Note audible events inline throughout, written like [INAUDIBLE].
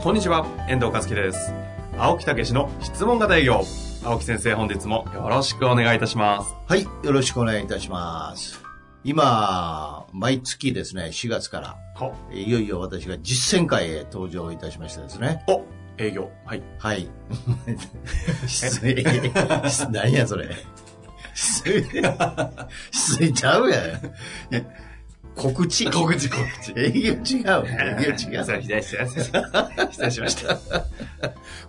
こんにちは、遠藤和樹です。青木武の質問型営業。青木先生、本日もよろしくお願いいたします。はい、よろしくお願いいたします。今、毎月ですね、4月から、ほいよいよ私が実践会へ登場いたしましてですね。お、営業。はい。はい。[LAUGHS] 何やそれ。失礼。失礼ちゃうやん。告知？告知、告知。営業違う。[LAUGHS] 営業違う。失礼失礼失礼しました。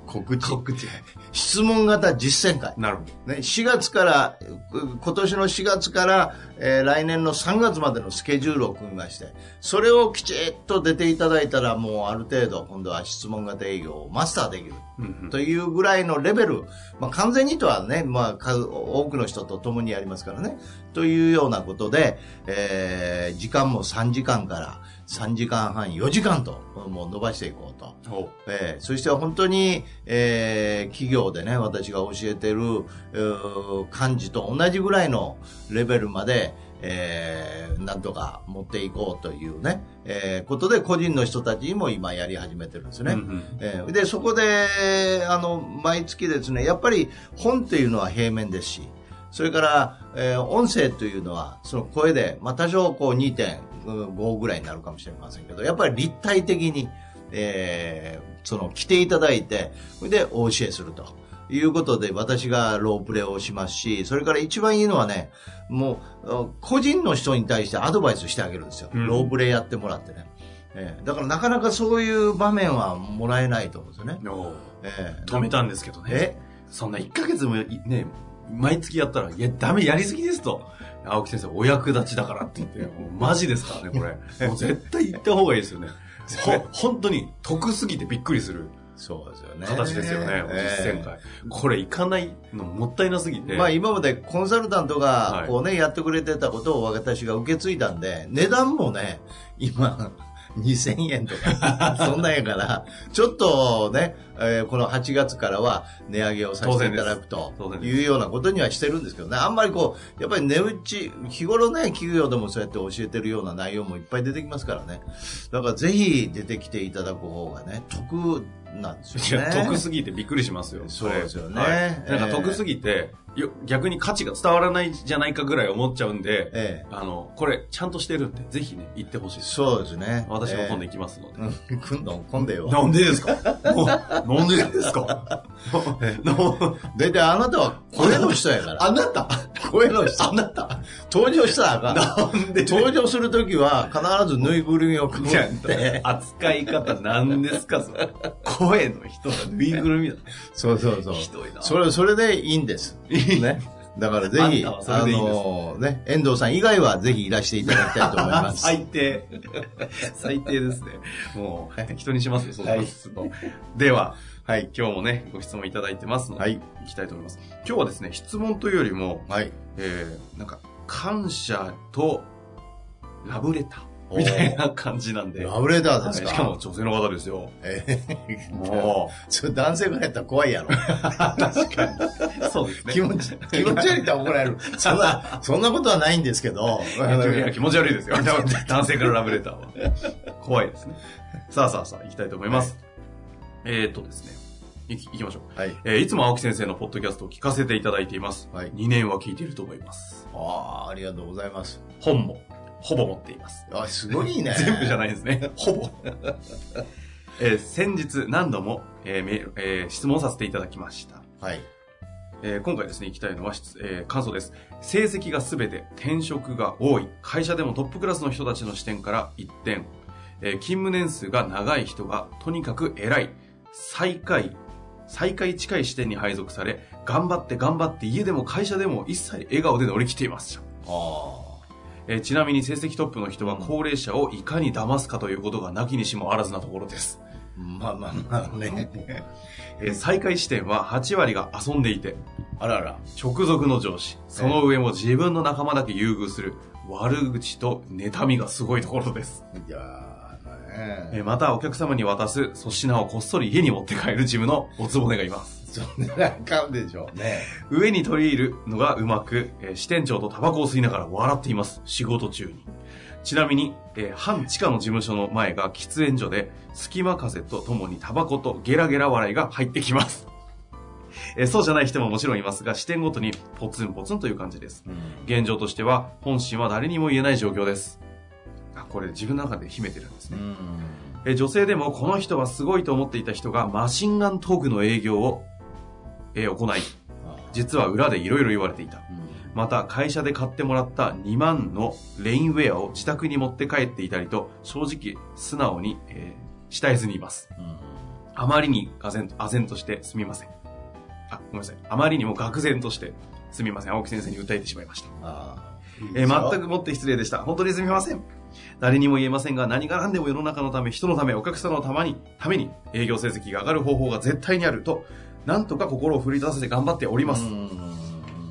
告知。告知。質問型実践会。なるほど。ね、4月から、う今年の4月から、えー来年の3月までのスケジュールを組みまして、それをきちっと出ていただいたら、もうある程度、今度は質問型営業をマスターできる。というぐらいのレベル、まあ、完全にとはね、まあ、数多くの人と共にやりますからね、というようなことで、えー時間も3時間から3時間半、4時間と、もう伸ばしていこうと。ほえーそして本当に、えー企業でね、私が教えてる、えー漢字と同じぐらいのレベルまで、えーなんとか持っていこうというね、えーことで個人の人たちにも今やり始めてるんですね。うんうんえーで、そこで、あの、毎月ですね、やっぱり本っていうのは平面ですし、それから、えー音声というのは、その声で、まあ、多少こう2.5ぐらいになるかもしれませんけど、やっぱり立体的に、えーその来ていただいて、それでお教えすると。いうことで、私がロープレをしますし、それから一番いいのはね、もう、個人の人に対してアドバイスしてあげるんですよ。うんロープレやってもらってね。えーだからなかなかそういう場面はもらえないと思うんですよね。おえー止めたんですけどね。えそんな1ヶ月もいね、毎月やったら、いや、ダメ、やりすぎですと。青木先生、お役立ちだからって言って、もうマジですからね、これ。[LAUGHS] もう絶対言った方がいいですよね。ほ、本当に、得すぎてびっくりするそうですよね。形ですよね、実践会。これ行かないのもったいなすぎて。まあ今までコンサルタントはいがこうね、やってくれてたことを私が受け継いだんで、値段もね、今、2000円とか、そんなんやから、ちょっとね、えーこの8月からは値上げをさせていただくというようなことにはしてるんですけどね、あんまりこう、やっぱり値打ち、日頃ね、企業でもそうやって教えてるような内容もいっぱい出てきますからね。だからぜひ出てきていただく方がね、得なんですよね。いや、得すぎてびっくりしますよ。そうですよね。はい。ええなんか得すぎて、よ逆に価値が伝わらないじゃないかぐらい思っちゃうんで、ええあの、これ、ちゃんとしてるんで、ぜひね、行ってほしいです。そうですね。私も今度え行きますので。えうん、今度、今度よ。なんでですか？も [LAUGHS] うなんでですか？のだいたいあなたは声の人やから。あなた？声の人。あなた？登場したらあかん。なんで？登場するときは必ずぬいぐるみをかぶじゃって。あ扱い方なんですかそれ [LAUGHS] 声の人がぬいぐるみだ。そうそうそう。ひどいなそれ、それでいいんです。ね。だからぜひ、あのね、遠藤さん以外はぜひいらしていただきたいと思います。[LAUGHS] 最低。[LAUGHS] 最低ですね。もう、人にしますよ、そうはいす。では、はい、今日もね、ご質問いただいてますので、はい行きたいと思います。今日はですね、質問というよりも、はい。えー、なんか、感謝とラブレターみたいな感じなんで。ラブレターですか？はいしかも女性の方ですよ。ええもそれ [LAUGHS] 男性からやったら怖いやろ。う、確かに。そうですね。気持ち、気持ち悪いと怒られる。[LAUGHS] そんな、そんなことはないんですけど。いや気持ち悪いですよ。[LAUGHS] 男性からラブレターは。怖いですね。さあさあさあ、行きたいと思います。えーっとですね。いき行きましょう。はい。えーいつも青木先生のポッドキャストを聞かせていただいています。はい2年は聞いていると思います。ああ、ありがとうございます。本も、ほぼ持っています。あ、すごいね。全部じゃないですね。ほぼ。[LAUGHS] えー先日何度も、えーえー質問させていただきました。はい。えー今回ですね、行きたいのは、質えー感想です。成績がすべて転職が多い、会社でもトップクラスの人たちの視点から一点、えー勤務年数が長い人がとにかく偉い、最下位、最下位近い視点に配属され、頑張って頑張って家でも会社でも一切笑顔で乗り切っています。あえーちなみに成績トップの人は高齢者をいかに騙すかということがなきにしもあらずなところです。まあまあまあね。[LAUGHS] えー再開視点は8割が遊んでいて、あらら。直属の上司、その上も自分の仲間だけ優遇する、悪口と妬みがすごいところです。いやー、ねえーまたお客様に渡す粗品をこっそり家に持って帰る自分のおつぼねがいます。そんなあかんでしょ。ね上に取り入るのがうまく、えー支店長とタバコを吸いながら笑っています。仕事中に。ちなみに、えー半地下の事務所の前が喫煙所で、隙間風とともにタバコとゲラゲラ笑いが入ってきます。[LAUGHS] えーそうじゃない人ももちろんいますが、視点ごとにポツンポツンという感じです。現状としては、本心は誰にも言えない状況です。あ、これ自分の中で秘めてるんですね。うん。えー女性でもこの人はすごいと思っていた人がマシンガントークの営業を、えー行い、実は裏でいろいろ言われていた。また会社で買ってもらった2万のレインウェアを自宅に持って帰っていたりと正直素直に、えー、慕えずにいます。あまりにがぜん唖然としてすみません。あ、ごめんなさい。あまりにも愕然としてすみません。青木先生に訴えてしまいました。あえー全くもって失礼でした。本当にすみません。誰にも言えませんが、何が何でも世の中のため、人のため、お客様のために、ために、営業成績が上がる方法が絶対にあると、なんとか心を奮い立たせて頑張っております。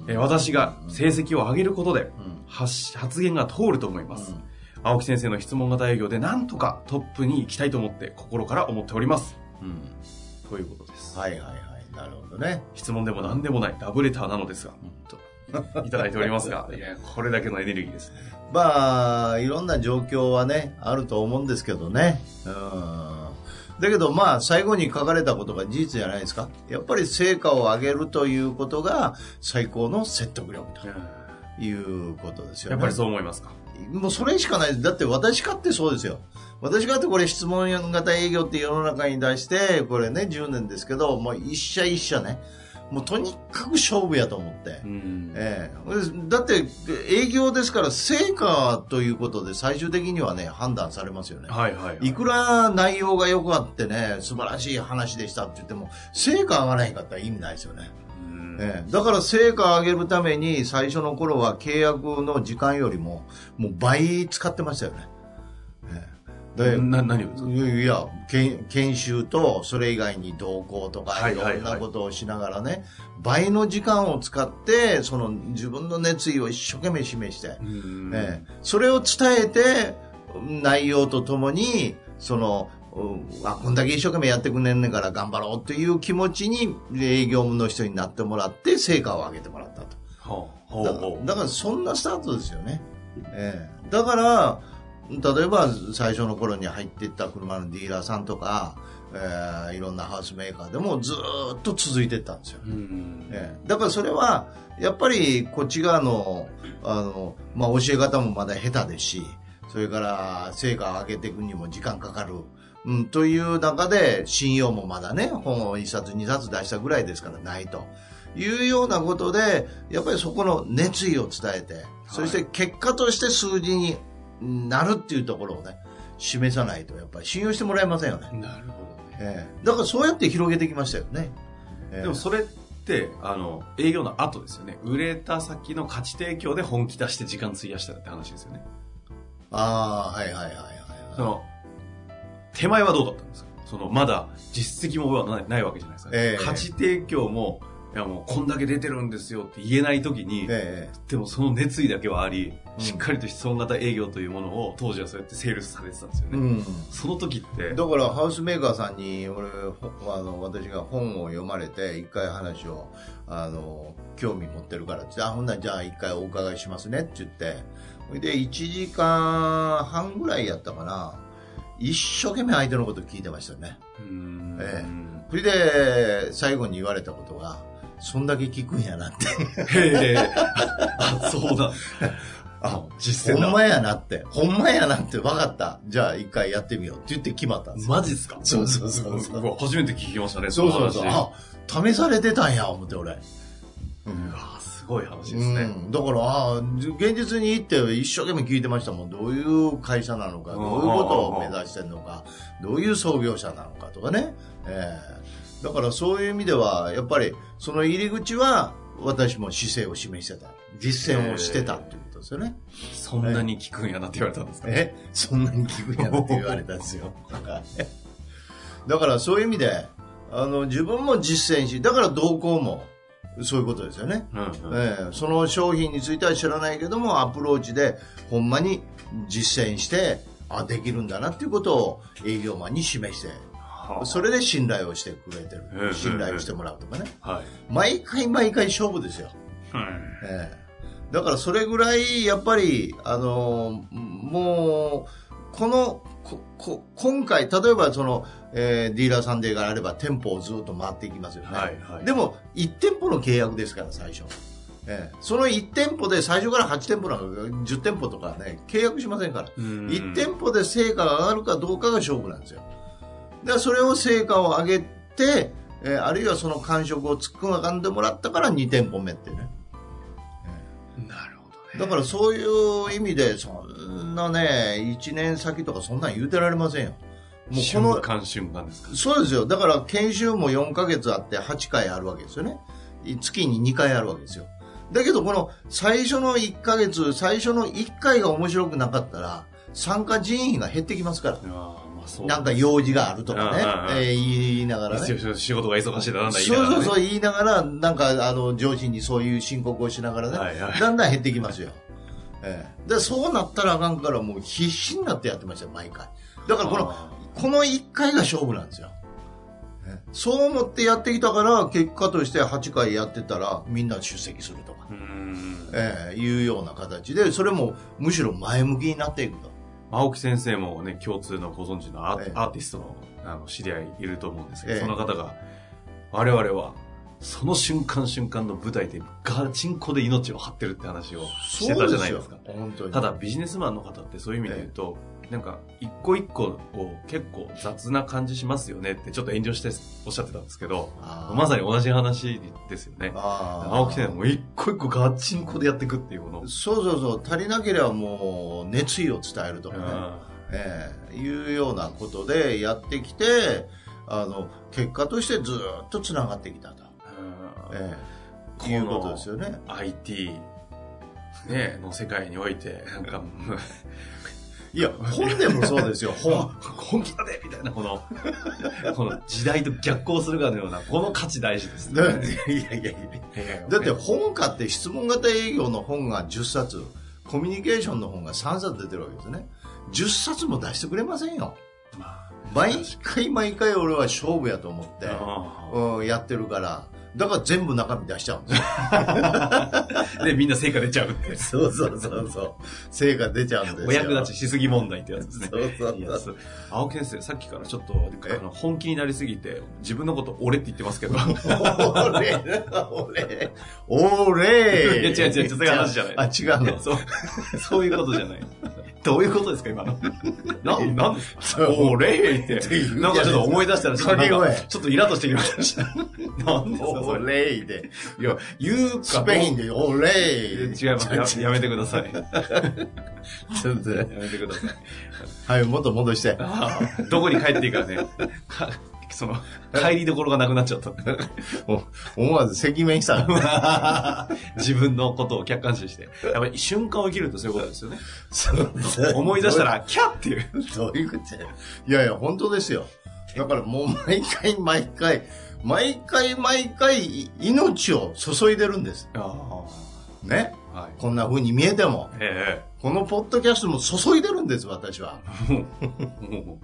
えー私が成績を上げることで、発発言が通ると思います。青木先生の質問型営業でなんとかトップに行きたいと思って心から思っております。ということです。はいはいはい。なるほどね。質問でも何でもないラブレターなのですが、といただいておりますが、[LAUGHS] いや、これだけのエネルギーですね。まあ、いろんな状況はね、あると思うんですけどね。うん。だけどまあ、最後に書かれたことが事実じゃないですか。やっぱり成果を上げるということが最高の説得力ということですよね。やっぱりそう思いますか？もうそれしかない。だって私かってそうですよ。私かってこれ質問型営業って世の中に出して、これね、10年ですけど、もう一社一社ね、もうとにかく勝負やと思って。うんええだって営業ですから成果ということで最終的にはね判断されますよね。はいはい、はい。いくら内容が良くあってね素晴らしい話でしたって言っても成果上がらないかったら意味ないですよね。うんええだから成果を上げるために最初の頃は契約の時間よりももう倍使ってましたよね。な何をですか？いや研研修とそれ以外に同行とかはいろんなことをしながらね、倍の時間を使ってその自分の熱意を一生懸命示して、うんええ。それを伝えて内容とともにそのうんあこんだけ一生懸命やってくれんねんから頑張ろうという気持ちに営業の人になってもらって成果を上げてもらったと。ほうほうだからほう。だからそんなスタートですよね。ええ。だから、例えば最初の頃に入っていった車のディーラーさんとか、ええいろんなハウスメーカーでもずーっと続いていったんですよ。うんええだからそれは、やっぱりこっち側の、あの、まあ、教え方もまだ下手ですし、それから成果を上げていくにも時間かかる。うん、という中で、信用もまだね、本を一冊二冊出したぐらいですからないと。いうようなことで、やっぱりそこの熱意を伝えて、そして結果として数字になるっていうところをね、示さないと、やっぱり信用してもらえませんよね。なるほどね。ええだからそうやって広げてきましたよね。ええでもそれって、あの、営業の後ですよね。売れた先の価値提供で本気出して時間費やしたって話ですよね。ああ、はいはいはいはい。その、手前はどうだったんですか？その、まだ実績もないないわけじゃないですか。ええ価値提供も、いやもうこんだけ出てるんですよって言えないときに、えでもその熱意だけはあり、うん。しっかりと質問型営業というものを当時はそうやってセールスされてたんですよね。うん。その時って、だからハウスメーカーさんに俺ほあの私が本を読まれて一回話をあの興味持ってるからってあほんならじゃあ一回お伺いしますねって言ってそれで1時間半ぐらいやったかな。一生懸命相手のこと聞いてましたよね。うーん。えそれで最後に言われたことがそんだけ聞くんやなって。へえ、[LAUGHS] あ、そうなん。あ、実践だ。ほんまやなって。ほんまやなって。分かった。じゃあ一回やってみよう。って言って決まったんですよ。マジっすか？そうそうそうそう。わ初めて聞きましたね、そうそうそう。あ試されてたんや思って俺。うわすごい話ですね。うん、だからああ現実に行って一生懸命聞いてましたもん。どういう会社なのかどういうことを目指してるのかどういう創業者なのかとかね、ええだからそういう意味ではやっぱりその入り口は私も姿勢を示してた。実践をしてたっていうことですよね。そんなに効くんやなって言われたんですか、え？[LAUGHS] そんなに聞くんやなって言われたんですよ。だからそういう意味で、あの、自分も実践し、だから動向もそういうことですよね。うんうんええその商品については知らないけども、アプローチでほんまに実践して、あ、できるんだなっていうことを営業マンに示して、はあそれで信頼をしてくれてええる。信頼をしてもらうとかね。はい。毎回毎回勝負ですよ。ええだからそれぐらい、やっぱり、あのーもう、この、ここ今回、例えばその、えーディーラーさんであれば店舗をずっと回っていきますよね。はいはいでも、1店舗の契約ですから、最初。ええその1店舗で最初から8店舗なんか10店舗とかね、契約しませんから。うん1店舗で成果が上がるかどうかが勝負なんですよ。だからそれを成果を上げて、えーあるいはその感触をつくがかんでもらったから2店舗目ってね。なるほどね。だからそういう意味で、そんなね、1年先とかそんなん言うてられませんよ。もうこ瞬の、間瞬間ですか？そうですよ。だから研修も4ヶ月あって8回あるわけですよね。月に2回あるわけですよ。だけどこの最初の1ヶ月、最初の1回が面白くなかったら、参加人員が減ってきますから。なんか用事があるとかねえー言いながらね。仕事が忙しいだなんだそう言いながら、ね、そうそう言いながら、なんかあの上司にそういう申告をしながらね、はいはいだんだん減ってきますよ。ええで、そうなったらあかんからもう必死になってやってましたよ、毎回。だからこの、あこの1回が勝負なんですよ。ええそう思ってやってきたから、結果として8回やってたら、みんな出席するとか、ええいうような形で、それもむしろ前向きになっていくと。青木先生もね、共通のご存知のアー,、ええ。アーティストのあの知り合いいると思うんですけど、ええ。その方が、我々は、その瞬間瞬間の舞台でガチンコで命を張ってるって話をしてたじゃないですか。ただビジネスマンの方ってそういう意味で言うと、なんか一個一個を結構雑な感じしますよねってちょっと遠慮しておっしゃってたんですけど、まさに同じ話ですよね。青木先生も一個一個ガチンコでやっていくっていうもの。そうそうそう、足りなければもう熱意を伝えるとかね、あええいうようなことでやってきて、あの、結果としてずっと繋がってきたと。ーえこのえいうことですよね。IT、ね、の世界において、なんか、いや、本でもそうですよ、[LAUGHS] 本。本気だねみたいな、この、[LAUGHS] この時代と逆行するかのような、この価値大事ですね。だっていやいやいやだって本買って質問型営業の本が10冊、コミュニケーションの本が3冊出てるわけですね。10冊も出してくれませんよ。ま毎回毎回俺は勝負やと思って、あうん、やってるから、だから全部中身出しちゃうんですよ。[LAUGHS] で、みんな成果出ちゃうって。そうそうそうそう。成果出ちゃうんですよ。お役立ちしすぎ問題ってやつですね。そうそうそう青木先生、さっきからちょっとあの本気になりすぎて、自分のこと俺って言ってますけど。[LAUGHS] 俺、俺、俺。いや違う違う違う話じゃないあ、違うの。そう、そういうことじゃない。どういうことですか、今の？なん、なんですか？そう俺って。なんかちょっと思い出したら、ちょっとちょっとイラッとしてきました。なんですか、それ。俺で。いや、言うかスペインで俺。違います。ややめてください。やちょっとめてください。はい、もっと戻して。どこに帰っていいかね。かその、帰りどころがなくなっちゃった。お思わず赤面した。[LAUGHS] 自分のことを客観視して。やっぱり瞬間を生きるとそういうことですよね。そう思い出したら、キャッっていう。どういうこと？やいやいや、本当ですよ。だからもう毎回毎回、毎回毎回命を注いでるんです。あね。あ。はい。こんな風に見えても。えこのポッドキャストも注いでるんです、私は。えも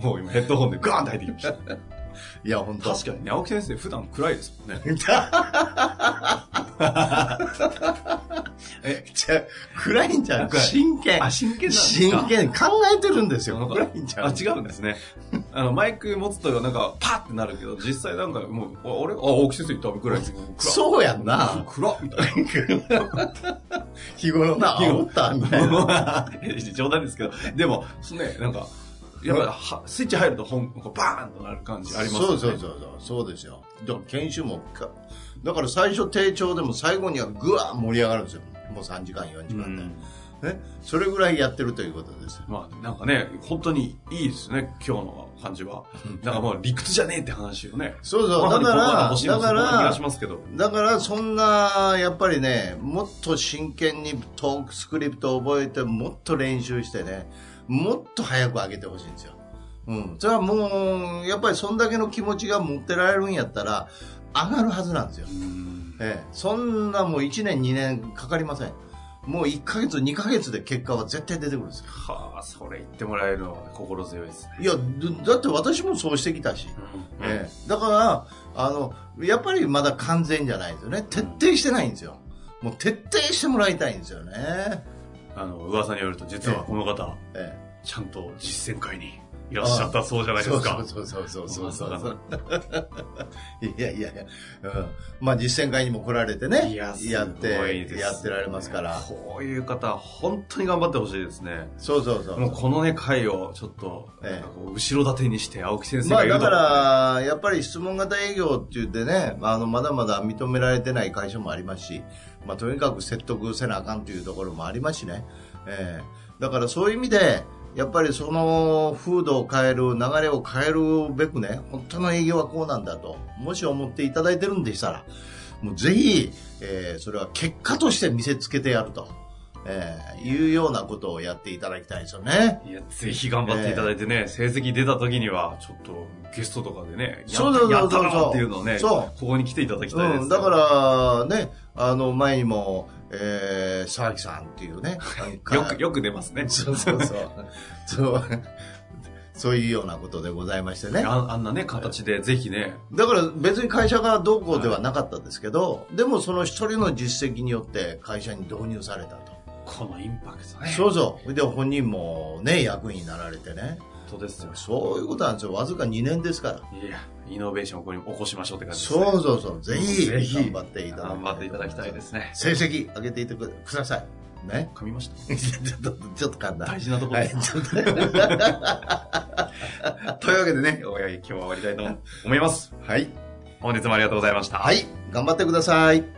う、もう今、ヘッドホンでガーンって入ってきました。いや、本当確かにね、青木先生普段暗いですもんね。[LAUGHS] え、じゃ暗いんじゃん。暗い真剣。あ、真剣真剣。考えてるんですよ。暗いんじゃん。あ、違うんですね。あの、マイク持つとなんか、パッってなるけど、実際なんかもう、あ、俺あ、青木先生言ったぐらいです [LAUGHS] そうやんな。暗っ [LAUGHS] みたいな。日頃な、日頃煽ったみたいな。冗談ですけど、でも、ね、なんか、やっぱスイッチ入ると本、こうバーンとなる感じありますよね。そうそうそうそう。そうですよ。だから研修もか、だから最初低調でも最後にはぐわー盛り上がるんですよ。もう3時間、4時間で。うんね、それぐらいやってるということです。まあ、なんかね、本当にいいですね、今日の感じは。なんかもう理屈じゃねえって話をね。そうそう、だから、だから、だからそんな、やっぱりね、もっと真剣にトークスクリプトを覚えて、もっと練習してね、もっと早く上げてほしいんですよ。うん。それはもう、やっぱりそんだけの気持ちが持ってられるんやったら、上がるはずなんですよ。ええ、そんなもう1年2年かかりません。もう1ヶ月、2ヶ月で結果は絶対出てくるんですよ。はあ、それ言ってもらえるのは心強いですね。いや、だって私もそうしてきたし。うん、ええ、だから、あの、やっぱりまだ完全じゃないですよね。徹底してないんですよ。もう徹底してもらいたいんですよね。あの、噂によると、実はこの方、ええ、ちゃんと実践会にいらっしゃったそうじゃないですか。そうそうそうそうそうそう。いやいやいや、うん。まあ実践会にも来られてね、ややって、やってられますから。こういう方、本当に頑張ってほしいですね。そうそうそうもうこのね、会をちょっと、ええ、後ろ盾にして青木先生がまあだから、やっぱり質問型営業って言ってね、あの、まだまだ認められてない会社もありますし、まあとにかく説得せなあかんというところもありますしね。ええだからそういう意味で、やっぱりその風土を変える、流れを変えるべくね、本当の営業はこうなんだと、もし思っていただいてるんでしたら、もうぜひ、えー、それは結果として見せつけてやると。えー、いうようなことをやっていただきたいですよね。いや、ぜひ頑張っていただいてね、えー、成績出た時には、ちょっとゲストとかでね、そうそうそうそうっていうのをね、そう。ここに来ていただきたいです、うん。だから、ね、あの、前にも、えー、沢木さんっていうね。よく、よく出ますね。そうそうそう。そう。そういうようなことでございましてね。ああんなね、形でぜひね。だから別に会社がどうこうではなかったですけど、はい、でもその一人の実績によって会社に導入されたと。このインパクトね。そうそう。で、本人もね、役員になられてね。そうですよ。そういうことなんですよ。わずか2年ですから。いや、イノベーションをここに起こしましょうって感じですね。そうそうそう。ぜひ、ぜひ頑張っていただきたい。頑張っていただきたいですね。成績上げていってください。ね。噛みました？ちょっと、ちょっと噛んだ。大事なところです。はい、[LAUGHS] というわけでね、今日は終わりたいと思います。はい。本日もありがとうございました。はい。頑張ってください。